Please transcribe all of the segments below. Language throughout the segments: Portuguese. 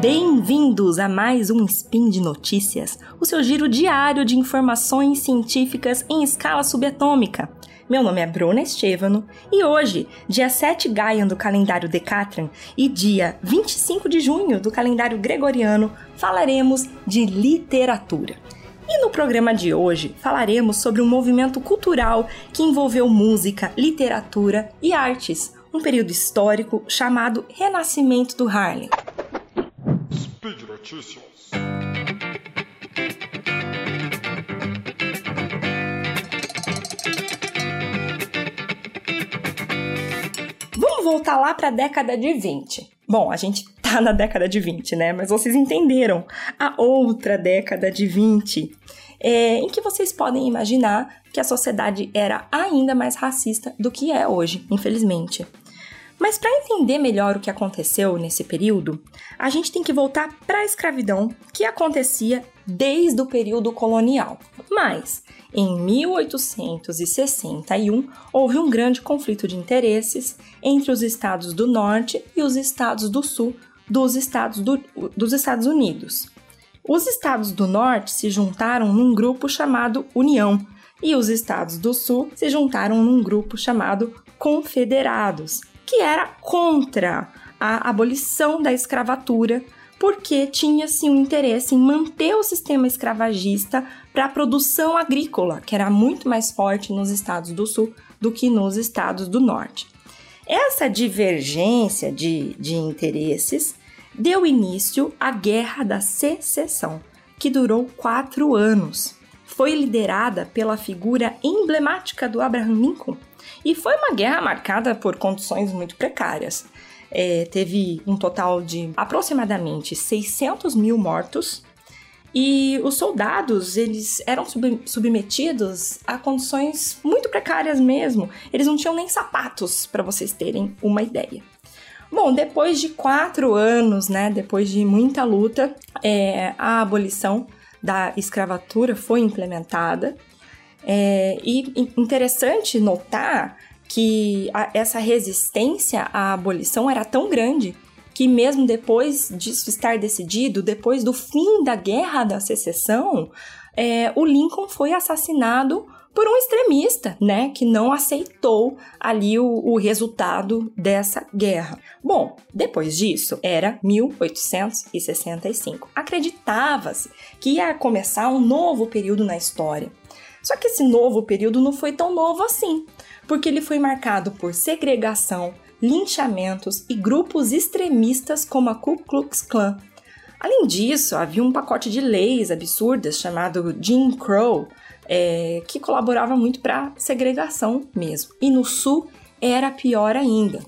Bem-vindos a mais um Spin de Notícias, o seu giro diário de informações científicas em escala subatômica. Meu nome é Bruna Estevano e hoje, dia 7 Gaian do calendário Decatran e dia 25 de junho do calendário Gregoriano, falaremos de literatura. E no programa de hoje falaremos sobre um movimento cultural que envolveu música, literatura e artes, um período histórico chamado Renascimento do Harlem. Notícias. Vamos voltar lá para a década de 20. Bom, a gente tá na década de 20, né? Mas vocês entenderam a outra década de 20, é, em que vocês podem imaginar que a sociedade era ainda mais racista do que é hoje, infelizmente. Mas para entender melhor o que aconteceu nesse período, a gente tem que voltar para a escravidão que acontecia desde o período colonial. Mas em 1861 houve um grande conflito de interesses entre os estados do norte e os estados do sul dos Estados, do, dos Estados Unidos. Os estados do norte se juntaram num grupo chamado União e os estados do sul se juntaram num grupo chamado Confederados que era contra a abolição da escravatura, porque tinha-se um interesse em manter o sistema escravagista para a produção agrícola, que era muito mais forte nos estados do sul do que nos estados do norte. Essa divergência de, de interesses deu início à Guerra da Secessão, que durou quatro anos. Foi liderada pela figura emblemática do Abraham Lincoln, e foi uma guerra marcada por condições muito precárias. É, teve um total de aproximadamente 600 mil mortos e os soldados eles eram sub submetidos a condições muito precárias mesmo. Eles não tinham nem sapatos, para vocês terem uma ideia. Bom, depois de quatro anos, né, depois de muita luta, é, a abolição da escravatura foi implementada é, e interessante notar que a, essa resistência à abolição era tão grande que mesmo depois disso estar decidido, depois do fim da Guerra da Secessão, é, o Lincoln foi assassinado por um extremista, né, que não aceitou ali o, o resultado dessa guerra. Bom, depois disso, era 1865. Acreditava-se que ia começar um novo período na história. Só que esse novo período não foi tão novo assim, porque ele foi marcado por segregação, linchamentos e grupos extremistas como a Ku Klux Klan. Além disso, havia um pacote de leis absurdas chamado Jim Crow, é, que colaborava muito para a segregação mesmo. E no Sul era pior ainda.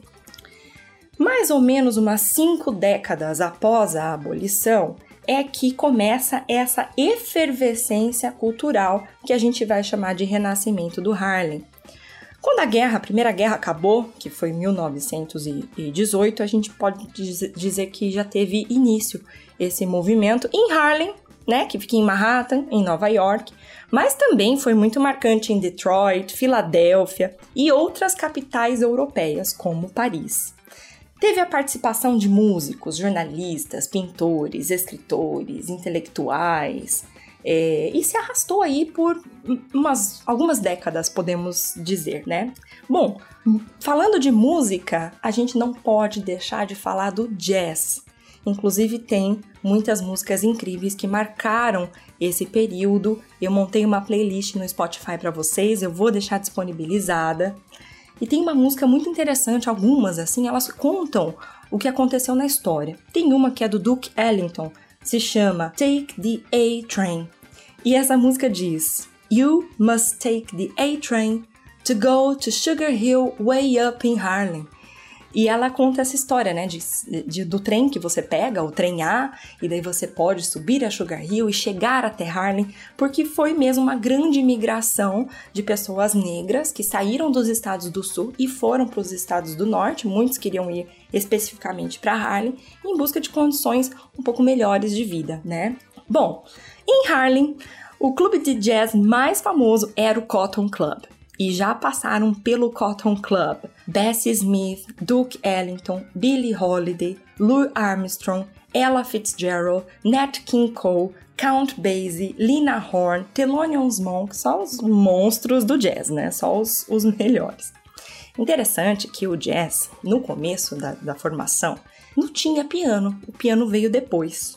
Mais ou menos umas cinco décadas após a abolição, é que começa essa efervescência cultural que a gente vai chamar de renascimento do Harlem. Quando a guerra, a primeira guerra acabou, que foi em 1918, a gente pode dizer que já teve início esse movimento em Harlem, né, que fica em Manhattan, em Nova York, mas também foi muito marcante em Detroit, Filadélfia e outras capitais europeias, como Paris. Teve a participação de músicos, jornalistas, pintores, escritores, intelectuais, é, e se arrastou aí por umas, algumas décadas, podemos dizer, né? Bom, falando de música, a gente não pode deixar de falar do jazz. Inclusive, tem muitas músicas incríveis que marcaram esse período. Eu montei uma playlist no Spotify para vocês, eu vou deixar disponibilizada. E tem uma música muito interessante, algumas assim, elas contam o que aconteceu na história. Tem uma que é do Duke Ellington, se chama Take the A Train. E essa música diz: You must take the A train to go to Sugar Hill way up in Harlem. E ela conta essa história, né, de, de, do trem que você pega, o trem A, e daí você pode subir a Sugar Hill e chegar até Harlem, porque foi mesmo uma grande migração de pessoas negras que saíram dos estados do sul e foram para os estados do norte. Muitos queriam ir especificamente para Harlem em busca de condições um pouco melhores de vida, né? Bom, em Harlem, o clube de jazz mais famoso era o Cotton Club e já passaram pelo Cotton Club Bessie Smith, Duke Ellington, Billie Holiday, Louis Armstrong, Ella Fitzgerald, Nat King Cole, Count Basie, Lina Horne, Thelonious Monk, só os monstros do jazz, né? Só os, os melhores. Interessante que o jazz, no começo da, da formação, não tinha piano. O piano veio depois.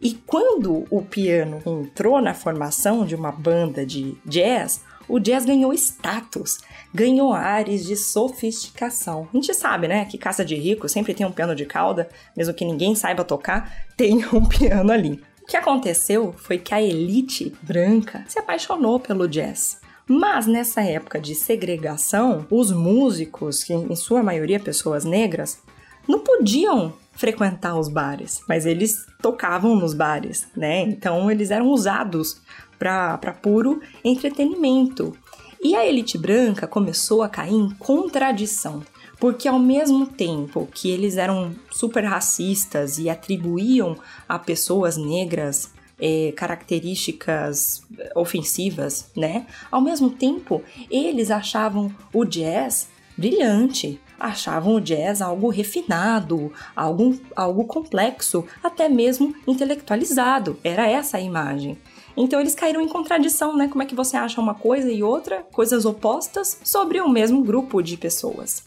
E quando o piano entrou na formação de uma banda de jazz, o jazz ganhou status, ganhou ares de sofisticação. A gente sabe, né, que casa de rico sempre tem um piano de cauda, mesmo que ninguém saiba tocar, tem um piano ali. O que aconteceu foi que a elite branca se apaixonou pelo jazz. Mas nessa época de segregação, os músicos, que em sua maioria pessoas negras, não podiam frequentar os bares, mas eles tocavam nos bares, né? Então eles eram usados para puro entretenimento. E a elite branca começou a cair em contradição porque ao mesmo tempo que eles eram super racistas e atribuíam a pessoas negras é, características ofensivas, né? Ao mesmo tempo, eles achavam o jazz brilhante, achavam o jazz algo refinado, algo, algo complexo, até mesmo intelectualizado. Era essa a imagem. Então eles caíram em contradição, né? Como é que você acha uma coisa e outra, coisas opostas, sobre o mesmo grupo de pessoas?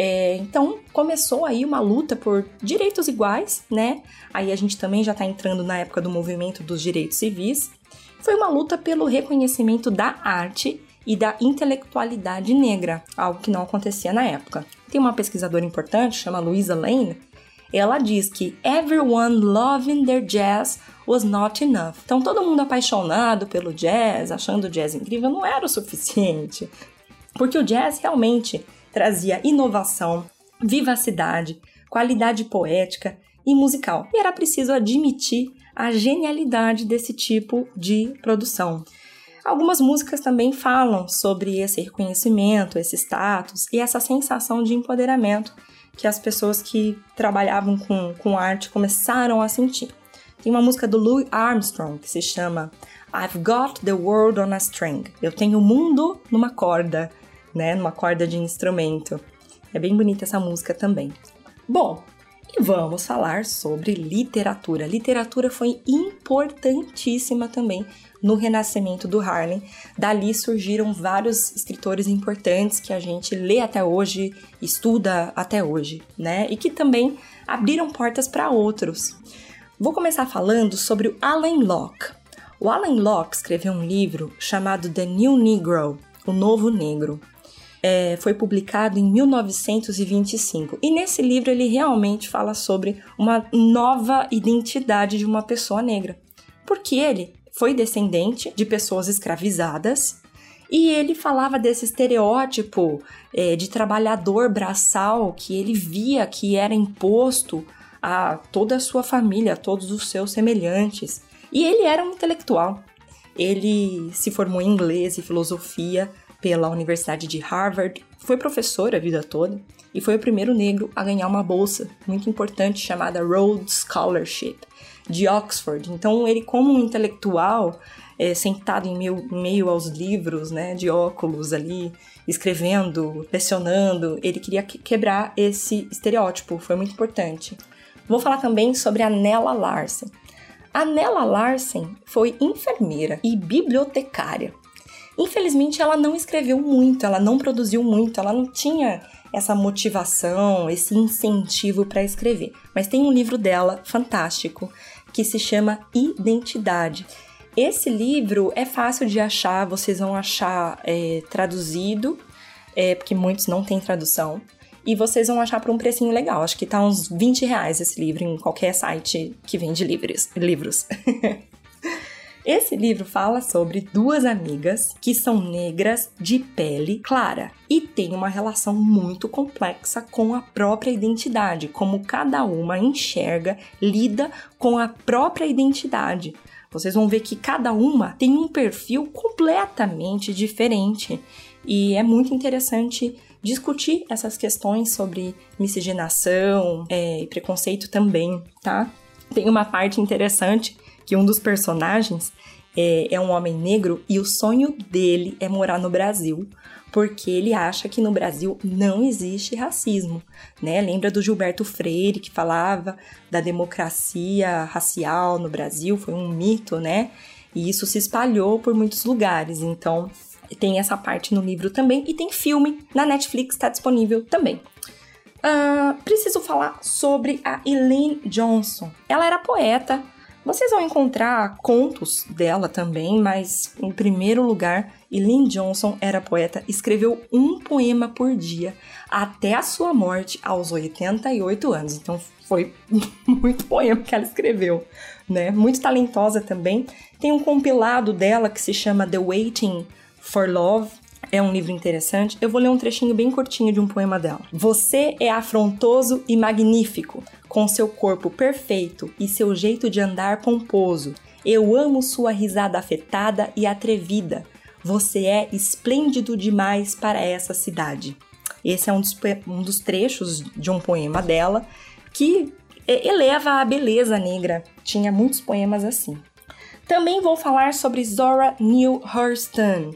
É, então começou aí uma luta por direitos iguais, né? Aí a gente também já está entrando na época do movimento dos direitos civis. Foi uma luta pelo reconhecimento da arte e da intelectualidade negra, algo que não acontecia na época. Tem uma pesquisadora importante, chama Louisa Lane, ela diz que everyone loving their jazz was not enough. Então todo mundo apaixonado pelo jazz, achando o jazz incrível, não era o suficiente. Porque o jazz realmente trazia inovação, vivacidade, qualidade poética e musical. E era preciso admitir a genialidade desse tipo de produção. Algumas músicas também falam sobre esse reconhecimento, esse status e essa sensação de empoderamento que as pessoas que trabalhavam com, com arte começaram a sentir. Tem uma música do Louis Armstrong que se chama I've Got the World on a String. Eu tenho o mundo numa corda né, numa corda de instrumento. É bem bonita essa música também. Bom, e vamos falar sobre literatura. Literatura foi importantíssima também no renascimento do Harlem. Dali surgiram vários escritores importantes que a gente lê até hoje, estuda até hoje, né? E que também abriram portas para outros. Vou começar falando sobre o Alan Locke. O Alan Locke escreveu um livro chamado The New Negro, O Novo Negro é, foi publicado em 1925. E nesse livro ele realmente fala sobre uma nova identidade de uma pessoa negra. Porque ele foi descendente de pessoas escravizadas e ele falava desse estereótipo é, de trabalhador braçal que ele via que era imposto a toda a sua família, a todos os seus semelhantes. E ele era um intelectual. Ele se formou em inglês e filosofia, pela Universidade de Harvard, foi professor a vida toda e foi o primeiro negro a ganhar uma bolsa muito importante chamada Rhodes Scholarship de Oxford. Então, ele, como um intelectual, é, sentado em meio, meio aos livros, né, de óculos ali, escrevendo, lecionando, ele queria quebrar esse estereótipo, foi muito importante. Vou falar também sobre a Nella Larsen. A Nella Larsen foi enfermeira e bibliotecária. Infelizmente, ela não escreveu muito, ela não produziu muito, ela não tinha essa motivação, esse incentivo para escrever. Mas tem um livro dela fantástico que se chama Identidade. Esse livro é fácil de achar, vocês vão achar é, traduzido, é, porque muitos não têm tradução. E vocês vão achar por um precinho legal. Acho que tá uns 20 reais esse livro em qualquer site que vende livros. livros. Esse livro fala sobre duas amigas que são negras de pele clara e têm uma relação muito complexa com a própria identidade, como cada uma enxerga, lida com a própria identidade. Vocês vão ver que cada uma tem um perfil completamente diferente e é muito interessante discutir essas questões sobre miscigenação é, e preconceito também, tá? Tem uma parte interessante que um dos personagens é, é um homem negro e o sonho dele é morar no Brasil, porque ele acha que no Brasil não existe racismo, né? Lembra do Gilberto Freire que falava da democracia racial no Brasil, foi um mito, né? E isso se espalhou por muitos lugares. Então, tem essa parte no livro também e tem filme na Netflix, está disponível também. Uh, preciso falar sobre a Elaine Johnson. Ela era poeta. Vocês vão encontrar contos dela também, mas em primeiro lugar, Elaine Johnson era poeta, escreveu um poema por dia até a sua morte aos 88 anos. Então foi muito poema que ela escreveu, né? Muito talentosa também. Tem um compilado dela que se chama The Waiting for Love, é um livro interessante. Eu vou ler um trechinho bem curtinho de um poema dela. Você é afrontoso e magnífico, com seu corpo perfeito e seu jeito de andar pomposo. Eu amo sua risada afetada e atrevida. Você é esplêndido demais para essa cidade. Esse é um dos, um dos trechos de um poema dela que eleva a beleza negra. Tinha muitos poemas assim. Também vou falar sobre Zora Neale Hurston.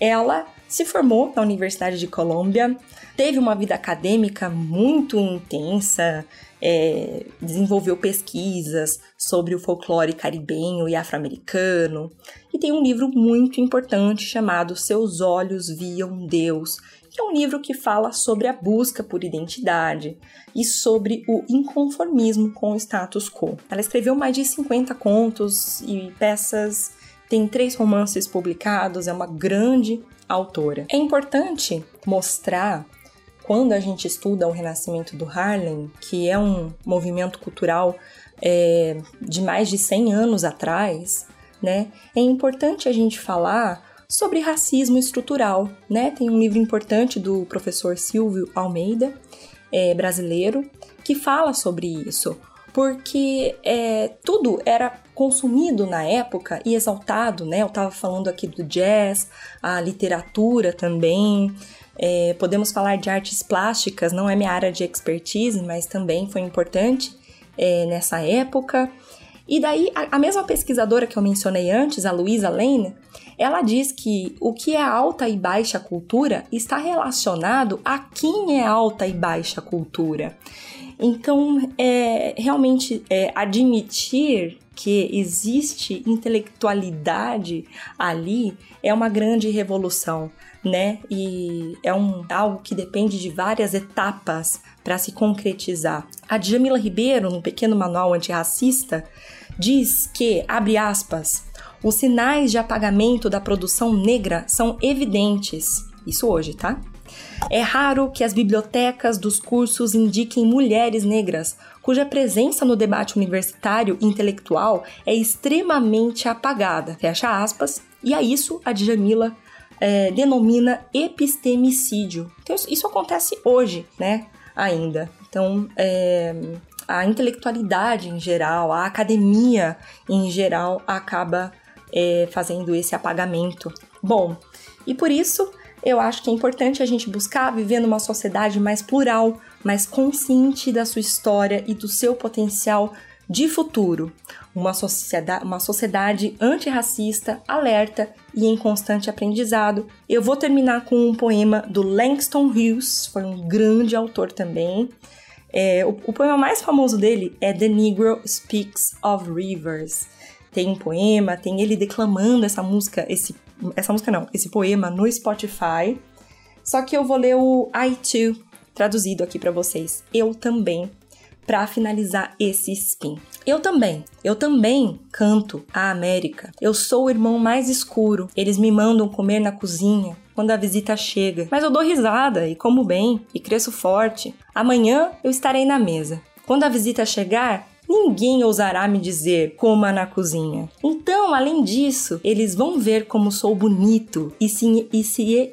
Ela se formou na Universidade de Colômbia, teve uma vida acadêmica muito intensa, é, desenvolveu pesquisas sobre o folclore caribenho e afro-americano, e tem um livro muito importante chamado Seus Olhos Viam Deus, que é um livro que fala sobre a busca por identidade e sobre o inconformismo com o status quo. Ela escreveu mais de 50 contos e peças, tem três romances publicados, é uma grande autora. É importante mostrar quando a gente estuda o renascimento do Harlem, que é um movimento cultural é, de mais de 100 anos atrás, né? É importante a gente falar sobre racismo estrutural, né? Tem um livro importante do professor Silvio Almeida, é, brasileiro, que fala sobre isso, porque é, tudo era consumido na época e exaltado, né? Eu estava falando aqui do jazz, a literatura também. É, podemos falar de artes plásticas, não é minha área de expertise, mas também foi importante é, nessa época. E daí, a, a, mesma pesquisadora que eu mencionei antes, a Luisa Lane, ela diz que o que é alta e baixa cultura está relacionado a quem é alta e baixa cultura. Então, é, realmente, é, admitir que existe intelectualidade ali é uma grande revolução, né? E é um, algo que depende de várias etapas para se concretizar. A Djamila Ribeiro, no pequeno manual antirracista, diz que, abre aspas, os sinais de apagamento da produção negra são evidentes. Isso hoje, tá? É raro que as bibliotecas dos cursos indiquem mulheres negras, cuja presença no debate universitário e intelectual é extremamente apagada. Fecha aspas. E a isso a Djamila é, denomina epistemicídio. Então, isso acontece hoje, né? Ainda. Então, é, a intelectualidade em geral, a academia em geral acaba é, fazendo esse apagamento. Bom, e por isso eu acho que é importante a gente buscar viver numa sociedade mais plural, mais consciente da sua história e do seu potencial de futuro. Uma sociedade, uma sociedade antirracista, alerta e em constante aprendizado. Eu vou terminar com um poema do Langston Hughes, foi um grande autor também. É, o, o poema mais famoso dele é The Negro Speaks of Rivers. Tem um poema, tem ele declamando essa música, esse essa música não, esse poema no Spotify. Só que eu vou ler o I Too traduzido aqui para vocês. Eu também, para finalizar esse spin. Eu também, eu também canto a América. Eu sou o irmão mais escuro. Eles me mandam comer na cozinha quando a visita chega. Mas eu dou risada e como bem e cresço forte. Amanhã eu estarei na mesa. Quando a visita chegar, ninguém ousará me dizer coma na cozinha. Então, além disso, eles vão ver como sou bonito e se, e se,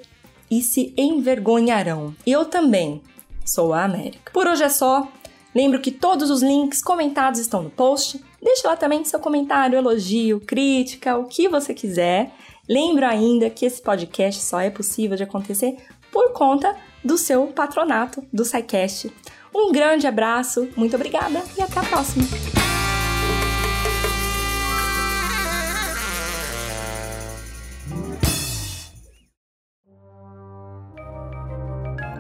e se envergonharão. Eu também sou a América. Por hoje é só. Lembro que todos os links comentados estão no post. Deixe lá também seu comentário, elogio, crítica, o que você quiser. Lembro ainda que esse podcast só é possível de acontecer por conta do seu patronato do SciCast. Um grande abraço, muito obrigada e até a próxima!